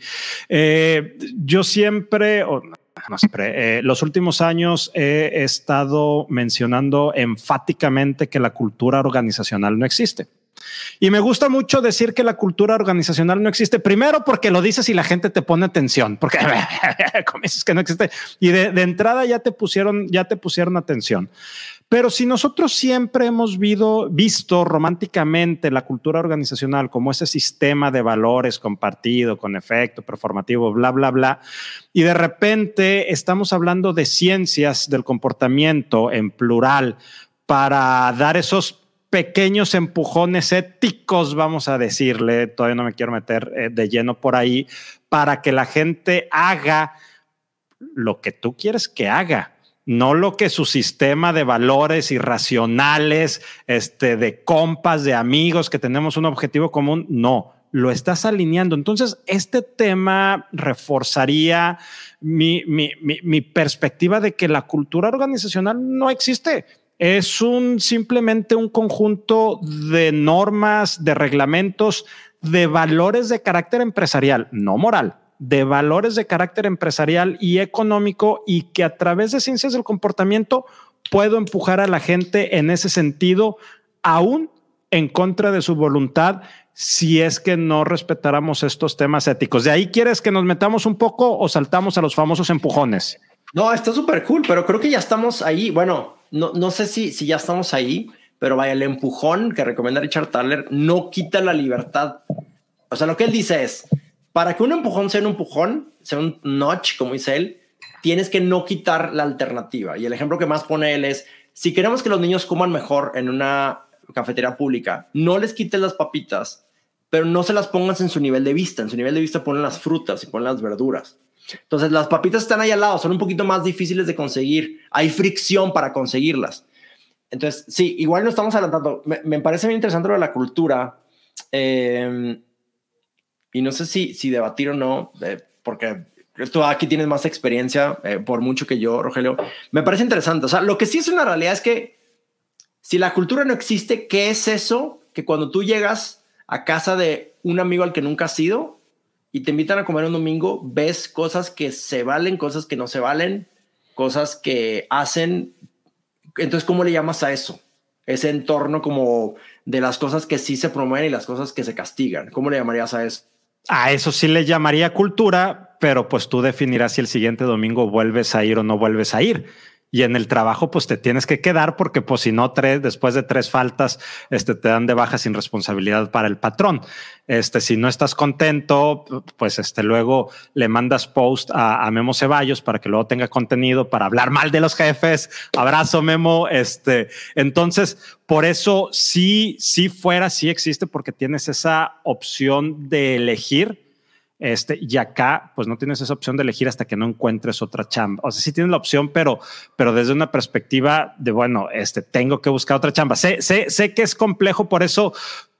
Eh, yo siempre, no siempre, eh, los últimos años he estado mencionando enfáticamente que la cultura organizacional no existe. Y me gusta mucho decir que la cultura organizacional no existe, primero porque lo dices y la gente te pone atención, porque *laughs* como dices que no existe, y de entrada ya te pusieron, ya te pusieron atención. Pero si nosotros siempre hemos visto románticamente la cultura organizacional como ese sistema de valores compartido, con efecto performativo, bla, bla, bla, y de repente estamos hablando de ciencias del comportamiento en plural para dar esos pequeños empujones éticos, vamos a decirle, todavía no me quiero meter eh, de lleno por ahí, para que la gente haga lo que tú quieres que haga no lo que su sistema de valores irracionales, este, de compas, de amigos, que tenemos un objetivo común, no, lo estás alineando. Entonces, este tema reforzaría mi, mi, perspectiva de que la cultura organizacional no existe. Es un simplemente un conjunto de normas, de reglamentos, de valores de carácter empresarial, no moral de valores de carácter empresarial y económico y que a través de ciencias del comportamiento puedo empujar a la gente en ese sentido, aún en contra de su voluntad, si es que no respetáramos estos temas éticos. ¿De ahí quieres que nos metamos un poco o saltamos a los famosos empujones? No, está súper cool, pero creo que ya estamos ahí. Bueno, no, no sé si, si ya estamos ahí, pero vaya, el empujón que recomienda Richard Thaler no quita la libertad. O sea, lo que él dice es, para que un empujón sea un empujón, sea un notch, como dice él, tienes que no quitar la alternativa. Y el ejemplo que más pone él es, si queremos que los niños coman mejor en una cafetería pública, no les quites las papitas, pero no se las pongas en su nivel de vista. En su nivel de vista ponen las frutas y ponen las verduras. Entonces las papitas están ahí al lado, son un poquito más difíciles de conseguir. Hay fricción para conseguirlas. Entonces, sí, igual no estamos adelantando. Me, me parece muy interesante lo de la cultura. Eh, y no sé si, si debatir o no, eh, porque tú aquí tienes más experiencia, eh, por mucho que yo, Rogelio, me parece interesante. O sea, lo que sí es una realidad es que si la cultura no existe, ¿qué es eso que cuando tú llegas a casa de un amigo al que nunca has ido y te invitan a comer un domingo, ves cosas que se valen, cosas que no se valen, cosas que hacen? Entonces, ¿cómo le llamas a eso? Ese entorno como de las cosas que sí se promueven y las cosas que se castigan. ¿Cómo le llamarías a eso? A eso sí le llamaría cultura, pero pues tú definirás si el siguiente domingo vuelves a ir o no vuelves a ir y en el trabajo pues te tienes que quedar porque pues si no tres después de tres faltas este te dan de baja sin responsabilidad para el patrón. Este si no estás contento pues este luego le mandas post a, Memo Ceballos para que luego tenga contenido para hablar mal de los jefes. Abrazo Memo. Este entonces por eso sí sí fuera sí existe porque tienes esa opción de elegir este, y acá, pues no tienes esa opción de elegir hasta que no encuentres otra chamba. O sea, sí tienes la opción, pero, pero desde una perspectiva de, bueno, este, tengo que buscar otra chamba. Sé, sé, sé que es complejo, por eso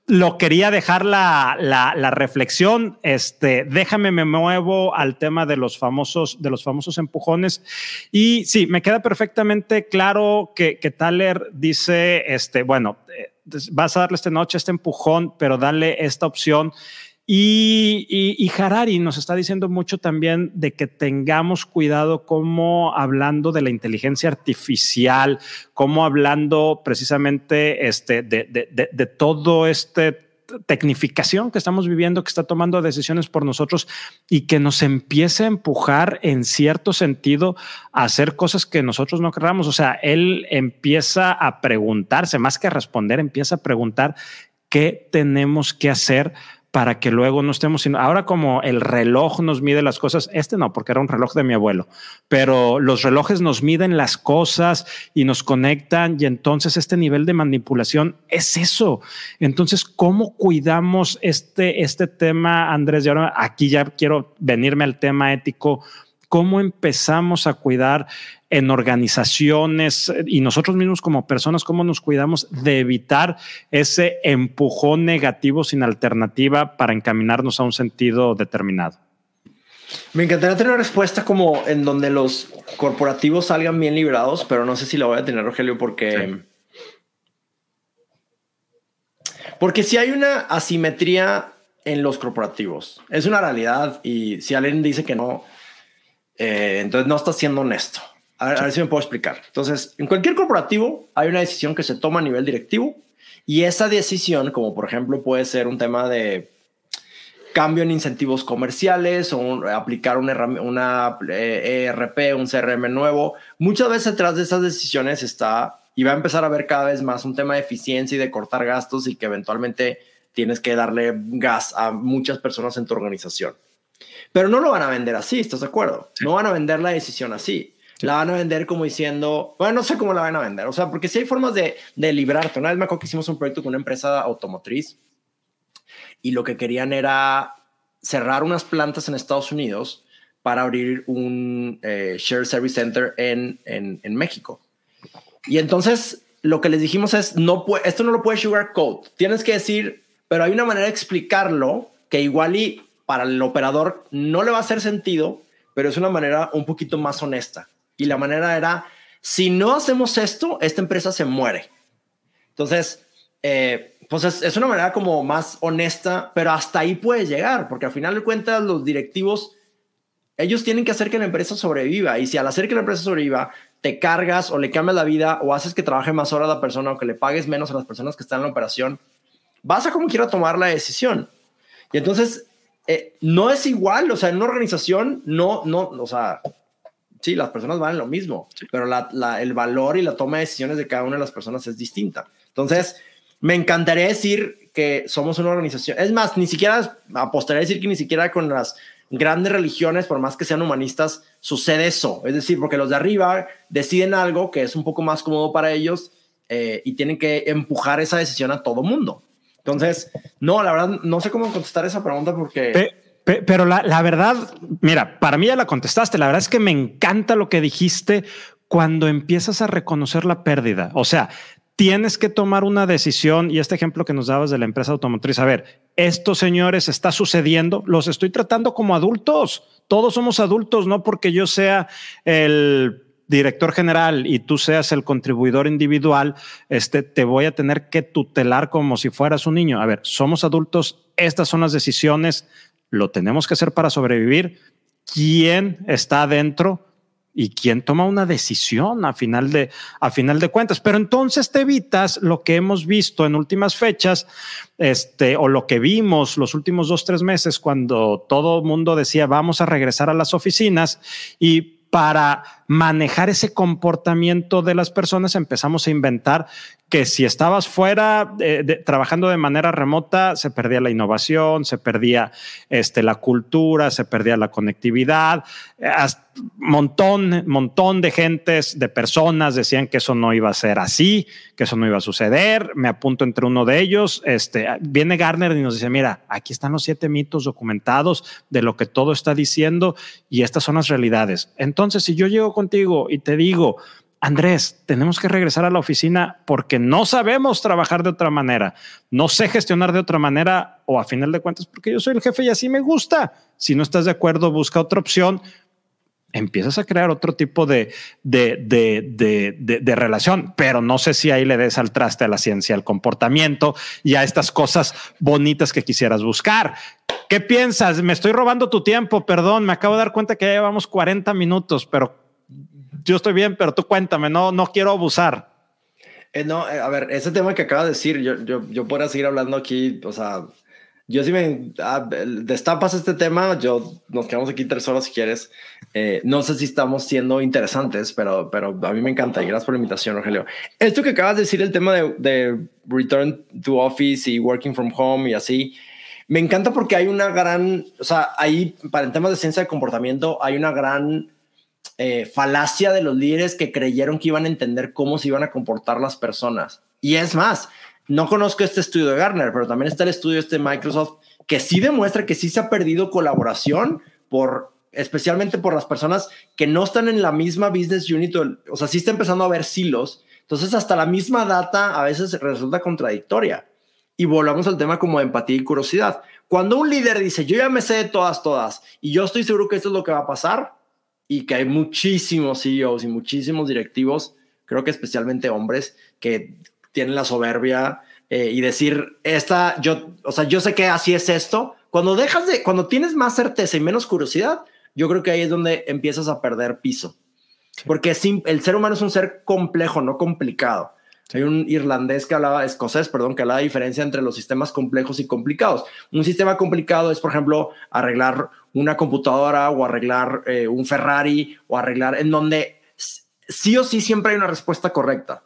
lo quería dejar la, la, la, reflexión. Este, déjame, me muevo al tema de los famosos, de los famosos empujones. Y sí, me queda perfectamente claro que, que Thaler dice, este, bueno, eh, vas a darle esta noche este empujón, pero dale esta opción y, Harari nos está diciendo mucho también de que tengamos cuidado como hablando de la inteligencia artificial, como hablando precisamente este, de, todo este tecnificación que estamos viviendo, que está tomando decisiones por nosotros y que nos empiece a empujar en cierto sentido a hacer cosas que nosotros no queramos. O sea, él empieza a preguntarse, más que a responder, empieza a preguntar qué tenemos que hacer para que luego no estemos sin. Ahora, como el reloj nos mide las cosas, este no, porque era un reloj de mi abuelo, pero los relojes nos miden las cosas y nos conectan, y entonces este nivel de manipulación es eso. Entonces, ¿cómo cuidamos este, este tema, Andrés? Y ahora aquí ya quiero venirme al tema ético. ¿Cómo empezamos a cuidar en organizaciones y nosotros mismos como personas, cómo nos cuidamos de evitar ese empujón negativo sin alternativa para encaminarnos a un sentido determinado. Me encantaría tener una respuesta como en donde los corporativos salgan bien liberados, pero no sé si la voy a tener, Rogelio, porque... Porque si hay una asimetría en los corporativos, es una realidad y si alguien dice que no, eh, entonces no está siendo honesto. A ver, si me puedo explicar. Entonces, en cualquier corporativo hay una decisión que se toma a nivel directivo Y esa decisión, como por ejemplo puede ser un tema de cambio en incentivos comerciales o aplicar una, una ERP, eh, e un CRM nuevo, muchas veces detrás de esas decisiones está y va a empezar a ver cada vez más un tema de eficiencia y de cortar gastos y que eventualmente tienes que darle gas a muchas personas en tu organización. Pero no lo van a vender así, ¿estás de acuerdo? No van a vender la decisión así. La van a vender como diciendo, bueno, no sé cómo la van a vender. O sea, porque si hay formas de, de librarte. Una vez me acuerdo que hicimos un proyecto con una empresa automotriz y lo que querían era cerrar unas plantas en Estados Unidos para abrir un eh, Share Service Center en, en, en, México. Y entonces lo que les dijimos es, no esto no lo puedes sugarcoat. Tienes que decir, pero hay una manera de explicarlo que igual y para el operador no le va a hacer sentido, pero es una manera un poquito más honesta. Y la manera era, si no hacemos esto, esta empresa se muere. Entonces, eh, pues es, una manera como más honesta, pero hasta ahí puede llegar, porque al final de cuentas los directivos, ellos tienen que hacer que la empresa sobreviva. Y si al hacer que la empresa sobreviva, te cargas o le cambias la vida o haces que trabaje más horas la persona o que le pagues menos a las personas que están en la operación, vas a como quiera tomar la decisión. Y entonces, eh, no es igual, o sea, en una organización, no, no, o sea, sí, las personas valen lo mismo, pero el valor y la toma de decisiones de cada una de las personas es distinta. Entonces, me encantaría decir que somos una organización. Es más, ni siquiera apostaría a decir que ni siquiera con las grandes religiones, por más que sean humanistas, sucede eso. Es decir, porque los de arriba deciden algo que es un poco más cómodo para ellos eh, y tienen que empujar esa decisión a todo mundo. Entonces, no, la verdad, no sé cómo contestar esa pregunta porque... pero la, la verdad, mira, para mí ya la contestaste. La verdad es que me encanta lo que dijiste cuando empiezas a reconocer la pérdida. O sea, tienes que tomar una decisión y este ejemplo que nos dabas de la empresa automotriz, a ver, esto señores está sucediendo, los estoy tratando como adultos, todos somos adultos, no porque yo sea el director general y tú seas el contribuidor individual, este, te voy a tener que tutelar como si fueras un niño. A ver, somos adultos, estas son las decisiones, lo tenemos que hacer para sobrevivir. ¿Quién está adentro? y quién toma una decisión a final de a final de cuentas. Pero entonces te evitas lo que hemos visto en últimas fechas, este o lo que vimos los últimos dos tres meses cuando todo el mundo decía vamos a regresar a las oficinas y para manejar ese comportamiento de las personas empezamos a inventar que si estabas fuera eh, trabajando de manera remota, se perdía la innovación, se perdía este, la cultura, se perdía la conectividad. montón, montón de gentes, de personas decían que eso no iba a ser así, que eso no iba a suceder. Me apunto entre uno de ellos. Este, viene Garner y nos dice, mira, aquí están los siete mitos documentados de lo que todo está diciendo y estas son las realidades. Entonces, si yo llego contigo y te digo, Andrés, tenemos que regresar a la oficina porque no sabemos trabajar de otra manera, no sé gestionar de otra manera o a final de cuentas porque yo soy el jefe y así me gusta. Si no estás de acuerdo, busca otra opción. Empiezas a crear otro tipo de, de, de, de, relación, pero no sé si ahí le des al traste a la ciencia, al comportamiento y a estas cosas bonitas que quisieras buscar. ¿Qué piensas? Me estoy robando tu tiempo, perdón, me acabo de dar cuenta que ya llevamos 40 minutos, pero yo estoy bien, pero tú cuéntame, no, no quiero abusar. Eh, no, eh, a ver, ese tema que acabas de decir, yo, yo, yo podría seguir hablando aquí, o sea, yo si me ah, destapas este tema, yo nos quedamos aquí tres horas si quieres. Eh, no sé si estamos siendo interesantes, pero, pero a mí me encanta y gracias por la invitación, Rogelio. Esto que acabas de decir, el tema de, de return to office y working from home y así, me encanta porque hay una gran, o sea, ahí para el tema de ciencia de comportamiento hay una gran eh, falacia de los líderes que creyeron que iban a entender cómo se iban a comportar las personas. Y es más, no conozco este estudio de Gartner, pero también está el estudio este de Microsoft que sí demuestra que sí se ha perdido colaboración por especialmente por las personas que no están en la misma business unit, o sea, sí está empezando a haber silos. Entonces, hasta la misma data a veces resulta contradictoria. Y volvamos al tema como empatía y curiosidad. Cuando un líder dice, yo ya me sé de todas, todas, y yo estoy seguro que esto es lo que va a pasar, y que hay muchísimos CEOs y muchísimos directivos, creo que especialmente hombres, que tienen la soberbia eh, y decir, esta, yo, o sea, yo sé que así es esto. Cuando dejas de, cuando tienes más certeza y menos curiosidad, yo creo que ahí es donde empiezas a perder piso. Porque el ser humano es un ser complejo, no complicado. Hay un irlandés que hablaba, escocés, perdón, que hablaba de diferencia entre los sistemas complejos y complicados. Un sistema complicado es, por ejemplo, arreglar una computadora o arreglar eh, un Ferrari o arreglar en donde sí o sí siempre hay una respuesta correcta.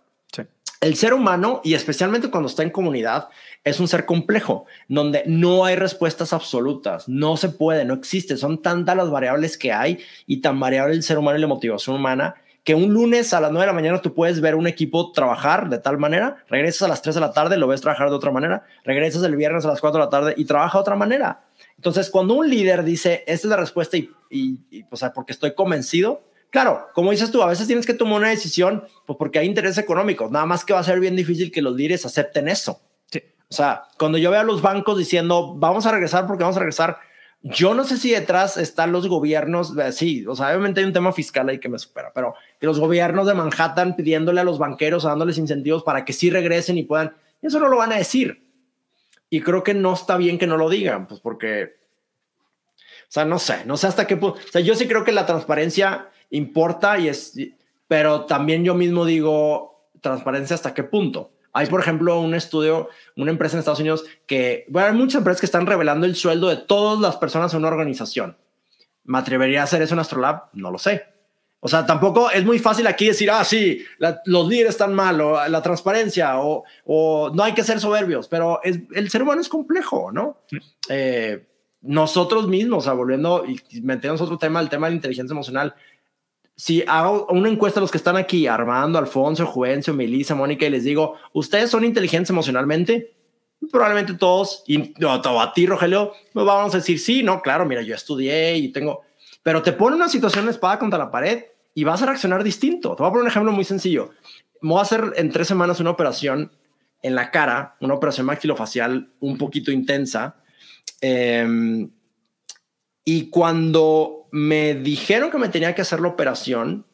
El ser humano, y especialmente cuando está en comunidad, es un ser complejo, donde no hay respuestas absolutas, no se puede, no existe, son tantas las variables que hay y tan variable el ser humano y la motivación humana que un lunes a las 9 de la mañana tú puedes ver un equipo trabajar de tal manera, regresas a las 3 de la tarde, lo ves trabajar de otra manera, regresas el viernes a las 4 de la tarde y trabaja de otra manera. Entonces, cuando un líder dice, esta es la respuesta y, y, o sea, porque estoy convencido, claro, como dices tú, a veces tienes que tomar una decisión pues porque hay intereses económicos, nada más que va a ser bien difícil que los líderes acepten eso. O sea, cuando yo veo a los bancos diciendo, vamos a regresar porque vamos a regresar, yo no sé si detrás están los gobiernos, eh, sí, o sea, obviamente hay un tema fiscal ahí que me supera, pero que los gobiernos de Manhattan pidiéndole a los banqueros, dándoles incentivos para que sí regresen y puedan, eso no lo van a decir. Y creo que no está bien que no lo digan, pues porque, o sea, no sé, no sé hasta qué punto, o sea, yo sí creo que la transparencia importa y es, pero también yo mismo digo, transparencia hasta qué punto. Hay, por ejemplo, un estudio, una empresa en Estados Unidos que, bueno, hay muchas empresas que están revelando el sueldo de todas las personas en una organización. ¿Me atrevería a hacer eso en Astrolab? No lo sé. O sea, tampoco es muy fácil aquí decir, ah, sí, los líderes están mal, o la transparencia, o, o, no hay que ser soberbios, pero es, el ser humano es complejo, ¿no? Eh, nosotros mismos, o sea, volviendo y metemos otro tema, el tema de la inteligencia emocional, si hago una encuesta a los que están aquí, Armando, Alfonso, Juvencio, Melissa, Mónica, y les digo, ¿ustedes son inteligentes emocionalmente? Probablemente todos, y no, a ti, Rogelio, nos vamos a decir, sí, no, claro, mira, yo estudié y tengo, pero te pone una situación de espada contra la pared y vas a reaccionar distinto. Te voy a poner un ejemplo muy sencillo. Voy a hacer en tres semanas una operación en la cara, una operación maxilofacial un poquito intensa. Eh, y cuando me dijeron que me tenía que hacer la operación,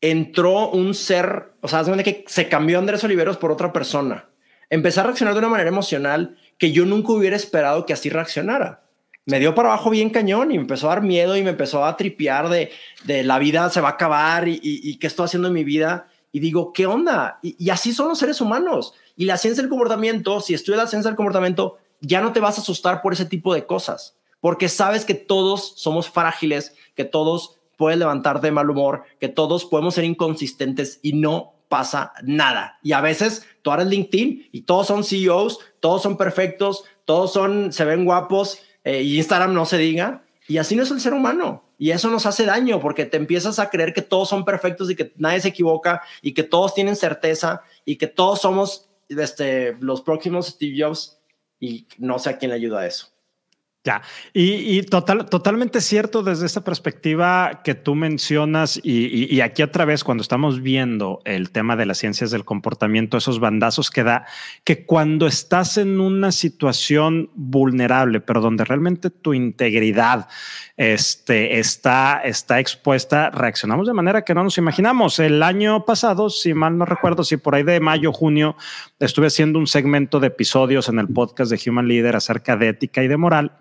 entró un ser, o sea, que se cambió Andrés Oliveros por otra persona. Empecé a reaccionar de una manera emocional que yo nunca hubiera esperado que así reaccionara. Me dio para abajo bien cañón y me empezó a dar miedo y me empezó a tripear de, de la vida se va a acabar y, y, qué estoy haciendo en mi vida. Y digo, ¿qué onda? Y, así son los seres humanos. Y la ciencia del comportamiento, si estudias la ciencia del comportamiento, ya no te vas a asustar por ese tipo de cosas porque sabes que todos somos frágiles, que todos pueden levantar de mal humor, que todos podemos ser inconsistentes y no pasa nada. Y a veces tú eres LinkedIn y todos son CEOs, todos son perfectos, todos son, se ven guapos eh, y Instagram no se diga. Y así no es el ser humano. Y eso nos hace daño porque te empiezas a creer que todos son perfectos y que nadie se equivoca y que todos tienen certeza y que todos somos este, los próximos Steve Jobs y no sé a quién le ayuda a eso. Ya, y, total, totalmente cierto desde esta perspectiva que tú mencionas y, y, aquí otra vez cuando estamos viendo el tema de las ciencias del comportamiento, esos bandazos que da, que cuando estás en una situación vulnerable, pero donde realmente tu integridad este, está, está expuesta, reaccionamos de manera que no nos imaginamos. El año pasado, si mal no recuerdo, si por ahí de mayo, junio, estuve haciendo un segmento de episodios en el podcast de Human Leader acerca de ética y de moral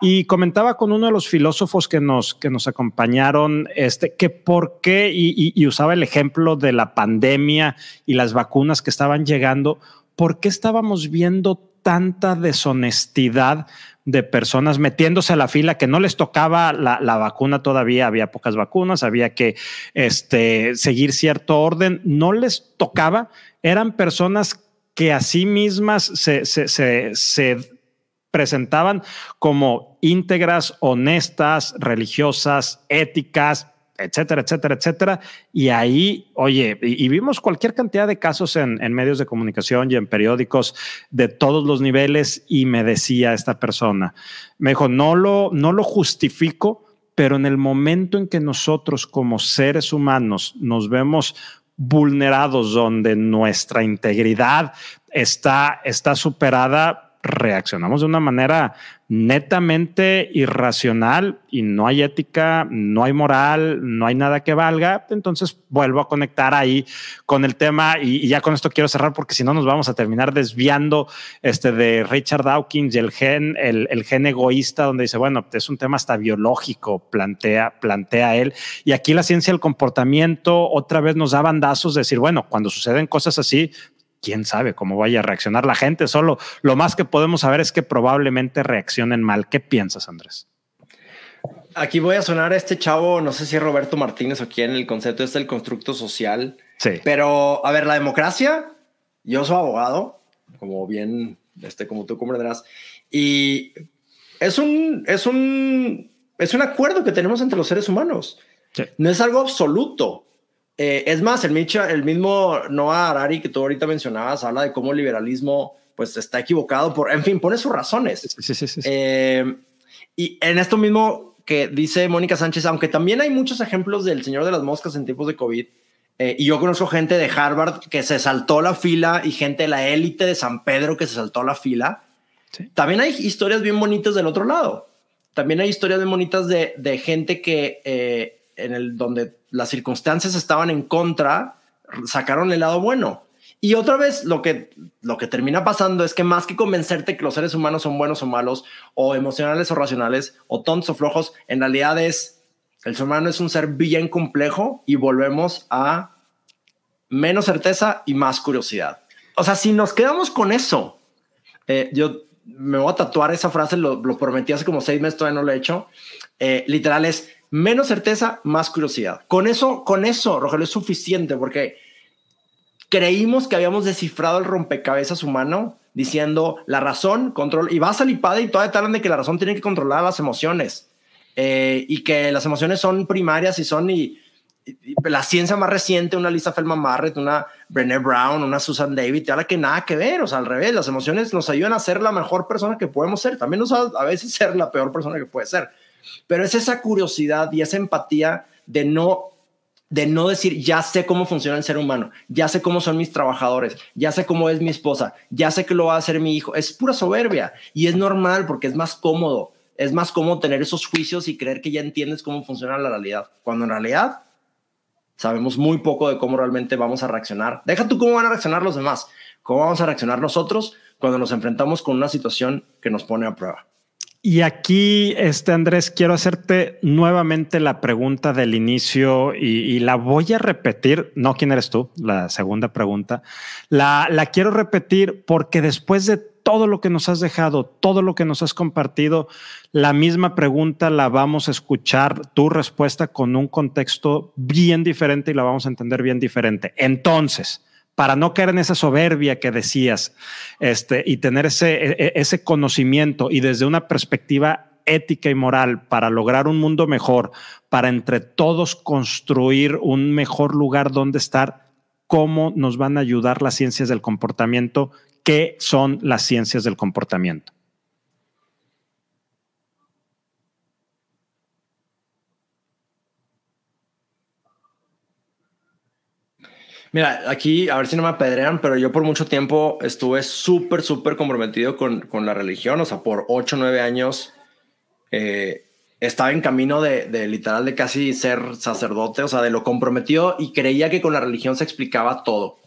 y comentaba con uno de los filósofos que nos, que nos acompañaron este, que por qué, y, y usaba el ejemplo de la pandemia y las vacunas que estaban llegando, ¿por qué estábamos viendo tanta deshonestidad de personas metiéndose a la fila que no les tocaba la, vacuna todavía, había pocas vacunas, había que este, seguir cierto orden, no les tocaba, eran personas que a sí mismas se, se, se presentaban como íntegras, honestas, religiosas, éticas, etcétera, etcétera, etcétera. Y ahí, oye, y, vimos cualquier cantidad de casos en, medios de comunicación y en periódicos de todos los niveles y me decía esta persona, me dijo, no lo, no lo justifico, pero en el momento en que nosotros como seres humanos nos vemos vulnerados, donde nuestra integridad está, está superada, reaccionamos de una manera netamente irracional y no hay ética, no hay moral, no hay nada que valga. Entonces vuelvo a conectar ahí con el tema y, ya con esto quiero cerrar porque si no nos vamos a terminar desviando este de Richard Dawkins y el gen, el, el gen egoísta donde dice, bueno, es un tema hasta biológico, plantea, plantea él. Y aquí la ciencia del comportamiento otra vez nos da bandazos de decir, bueno, cuando suceden cosas así, quién sabe cómo vaya a reaccionar la gente. Solo lo más que podemos saber es que probablemente reaccionen mal. ¿Qué piensas, Andrés? Aquí voy a sonar a este chavo, no sé si es Roberto Martínez o quién, el concepto es el constructo social. Sí. Pero, a ver, la democracia, yo soy abogado, como bien, este, como tú comprenderás, y es un, es un, es un acuerdo que tenemos entre los seres humanos. No es algo absoluto. Eh, es más, el, el mismo Noah Harari que tú ahorita mencionabas habla de cómo el liberalismo pues está equivocado por, en fin, pone sus razones. Sí, sí, sí, eh, y en esto mismo que dice Mónica Sánchez, aunque también hay muchos ejemplos del Señor de las Moscas en tiempos de COVID, eh, y yo conozco gente de Harvard que se saltó la fila y gente de la élite de San Pedro que se saltó la fila. También hay historias bien bonitas del otro lado. También hay historias bien bonitas de, de gente que en el donde las circunstancias estaban en contra, sacaron el lado bueno. Y otra vez lo que, lo que termina pasando es que más que convencerte que los seres humanos son buenos o malos, o emocionales o racionales, o tontos o flojos, en realidad es, el ser humano es un ser bien complejo y volvemos a menos certeza y más curiosidad. O sea, si nos quedamos con eso, eh, yo me voy a tatuar esa frase, lo, prometí hace como seis meses, todavía no lo he hecho. Eh, literal es, menos certeza, más curiosidad. Con eso, con eso, Rogelio, es suficiente porque creímos que habíamos descifrado el rompecabezas humano diciendo la razón, control, y vas al IPAD y todavía te hablan de que la razón tiene que controlar las emociones eh, y que las emociones son primarias y son y, la ciencia más reciente, una Lisa Feldman Barrett, una Brené Brown, una Susan David, te habla que nada que ver, o sea, al revés, las emociones nos ayudan a ser la mejor persona que podemos ser, también nos a, a veces ser la peor persona que puede ser. Pero es esa curiosidad y esa empatía de no de no decir, ya sé cómo funciona el ser humano, ya sé cómo son mis trabajadores, ya sé cómo es mi esposa, ya sé que lo va a hacer mi hijo. Es pura soberbia y es normal porque es más cómodo. Es más cómodo tener esos juicios y creer que ya entiendes cómo funciona la realidad, cuando en realidad sabemos muy poco de cómo realmente vamos a reaccionar. Deja tú cómo van a reaccionar los demás, cómo vamos a reaccionar nosotros cuando nos enfrentamos con una situación que nos pone a prueba. Y aquí, este Andrés, quiero hacerte nuevamente la pregunta del inicio y, la voy a repetir. No, ¿quién eres tú? La segunda pregunta. La, la quiero repetir porque después de todo lo que nos has dejado, todo lo que nos has compartido, la misma pregunta la vamos a escuchar, tu respuesta con un contexto bien diferente y la vamos a entender bien diferente. Entonces, para no caer en esa soberbia que decías, este, y tener ese, e, e, ese conocimiento y desde una perspectiva ética y moral para lograr un mundo mejor, para entre todos construir un mejor lugar donde estar, ¿cómo nos van a ayudar las ciencias del comportamiento? ¿Qué son las ciencias del comportamiento? Mira, aquí, a ver si no me apedrean, pero yo por mucho tiempo estuve súper, súper comprometido con, con, la religión. O sea, por ocho, nueve años eh, estaba en camino de, de, literal de casi ser sacerdote, o sea, de lo comprometido y creía que con la religión se explicaba todo.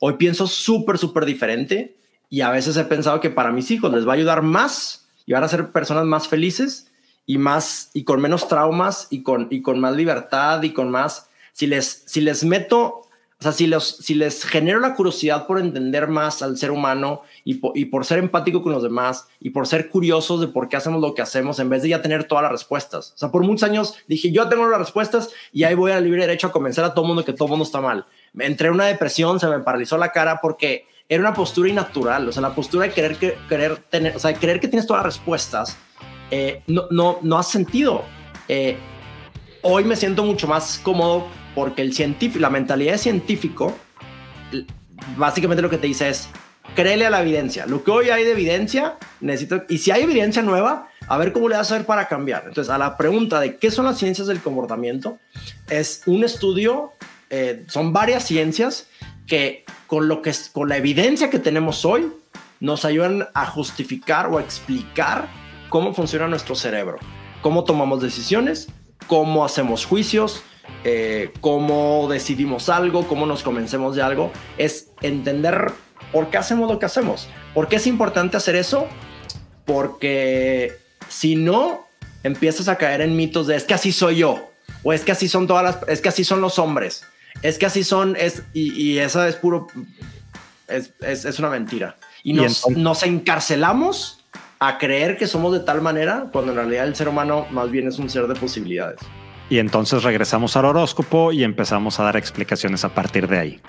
Hoy pienso súper, súper diferente y a veces he pensado que para mis hijos les va a ayudar más y van a ser personas más felices y más y con menos traumas y con, y con más libertad y con más. Si les, si les meto o sea, si, los, si les genero la curiosidad por entender más al ser humano y por, ser empático con los demás y por ser curiosos de por qué hacemos lo que hacemos en vez de ya tener todas las respuestas. O sea, por muchos años dije, yo tengo las respuestas y ahí voy al libre derecho a convencer a todo mundo que todo mundo está mal. Me entré en una depresión, se me paralizó la cara porque era una postura innatural. O sea, la postura de querer, que, querer tener, o sea, de creer que tienes todas las respuestas, eh, no, no, no has sentido. Eh, hoy me siento mucho más cómodo porque el científico, la mentalidad de científico, básicamente lo que te dice es, créele a la evidencia. Lo que hoy hay de evidencia, necesito, y si hay evidencia nueva, a ver cómo le vas a hacer para cambiar. Entonces, a la pregunta de qué son las ciencias del comportamiento, es un estudio, eh, son varias ciencias que con, lo que con la evidencia que tenemos hoy, nos ayudan a justificar o a explicar cómo funciona nuestro cerebro, cómo tomamos decisiones, cómo hacemos juicios, eh, cómo decidimos algo, cómo nos convencemos de algo. Es entender por qué hacemos lo que hacemos. ¿Por qué es importante hacer eso? Porque si no, empiezas a caer en mitos de es que así soy yo, o es que así son todas las, es que así son los hombres, es que así son, es, y, y esa es puro, es, es, es una mentira. Y nos, nos encarcelamos a creer que somos de tal manera cuando en realidad el ser humano más bien es un ser de posibilidades. Y entonces regresamos al horóscopo y empezamos a dar explicaciones a partir de ahí.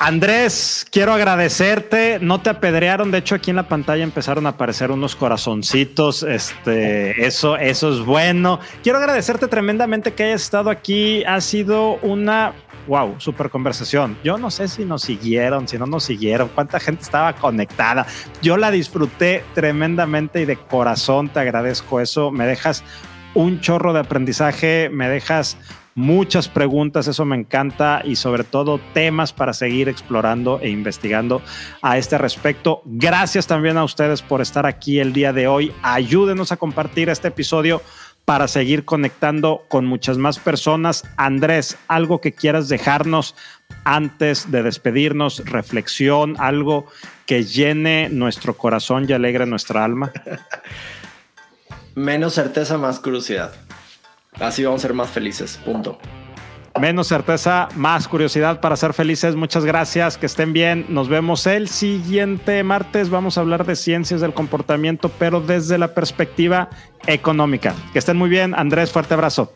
Andrés, quiero agradecerte. No te apedrearon. De hecho, aquí en la pantalla empezaron a aparecer unos corazoncitos. Este, eso, eso es bueno. Quiero agradecerte tremendamente que hayas estado aquí. Ha sido una wow, super conversación. Yo no sé si nos siguieron, si no nos siguieron, cuánta gente estaba conectada. Yo la disfruté tremendamente y de corazón te agradezco eso. Me dejas un chorro de aprendizaje, me dejas muchas preguntas, eso me encanta y sobre todo temas para seguir explorando e investigando a este respecto. Gracias también a ustedes por estar aquí el día de hoy. Ayúdenos a compartir este episodio para seguir conectando con muchas más personas. Andrés, algo que quieras dejarnos antes de despedirnos, reflexión, algo que llene nuestro corazón y alegre nuestra alma. *laughs* Menos certeza, más curiosidad. Así vamos a ser más felices. Punto. Menos certeza, más curiosidad para ser felices. Muchas gracias, que estén bien. Nos vemos el siguiente martes. Vamos a hablar de ciencias del comportamiento, pero desde la perspectiva económica. Que estén muy bien. Andrés, fuerte abrazo.